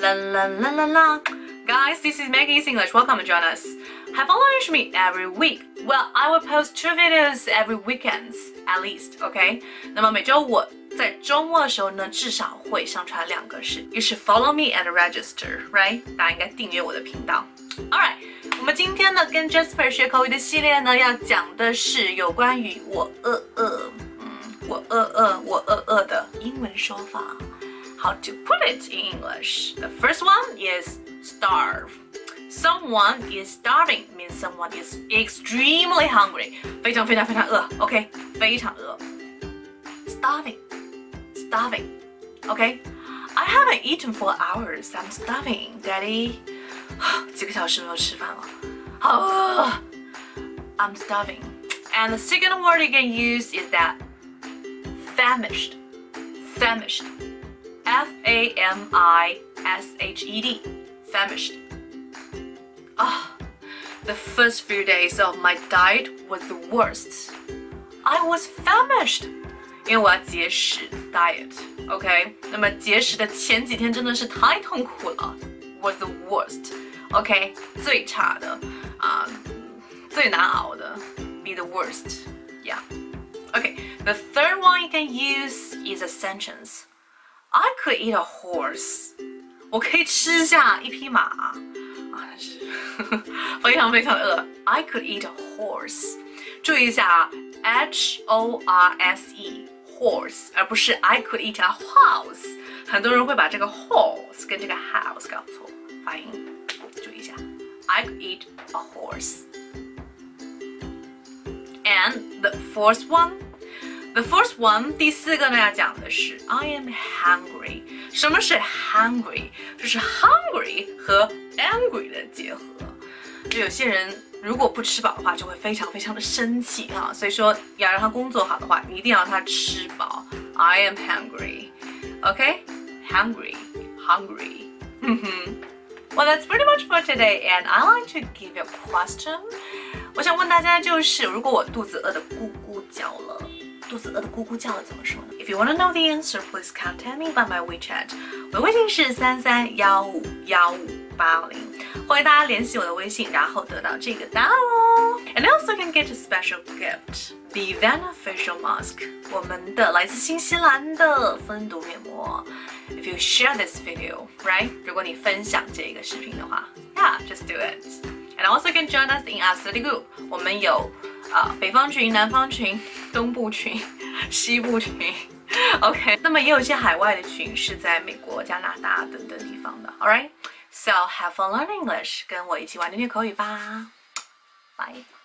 La la la la la. Guys, this is Maggie's English. Welcome and join us. Have fun lunch me every week. Well, I will post two videos every weekends at least. OK？那么每周我在周末的时候呢，至少会上传两个视频。于是 follow me and register，right？大家应该订阅我的频道。All right，我们今天呢跟 Jasper 学口语的系列呢，要讲的是有关于我饿饿，嗯，我饿饿，我饿饿的英文说法。 How to put it in English? The first one is starve. Someone is starving means someone is extremely hungry. 非常非常非常饿，OK，非常饿。Starving, starving, OK. I haven't eaten for hours. I'm starving, Daddy. 几个小时没有吃饭了，好饿。I'm starving. And the second word you can use is that famished, famished. F A M I S H E D, famished. Ah, oh, the first few days of my diet was the worst. I was famished. 因为我要节食 diet，OK？、Okay? 那么节食的前几天真的是太痛苦了，was the worst，OK？、Okay? 最差的啊、uh,，最难熬的，be the worst，yeah。Okay，the third one you can use is a sentence. I could eat a horse. 我可以吃下一匹马啊，是非常非常饿。I could eat a horse. 注意一下啊，H O R S E horse，而不是 I could eat a house。很多人会把这个 horse 跟这个 house 搞错发音，注意一下。I could eat a horse. And the fourth one. the first one，第四个呢要讲的是 I am hangry。什么是 hangry？就是 hungry 和 angry 的结合。就有些人如果不吃饱的话，就会非常非常的生气哈。所以说要让他工作好的话，你一定要他吃饱。I am hangry。OK，hangry，hungry。嗯哼。Well, that's pretty much for today, and I like to give you a question. 我想问大家就是，如果我肚子饿得咕咕叫了。肚子饿的咕咕叫了怎么说呢？If you wanna know the answer, please contact me by my WeChat。我的微信是三三幺五幺五八零，欢迎大家联系我的微信，然后得到这个答案哦。And also can get a special gift, the Vana Facial Mask，我们的来自新西兰的分毒面膜。If you share this video, right？如果你分享这个视频的话，Yeah, just do it. And also can join us in our study group。我们有啊，北方群、南方群、 东部群、西部群，OK。那么也有一些海外的群是在美国、加拿大等等地方的。All right, so have fun learning English，跟我一起玩练练口语吧，Bye。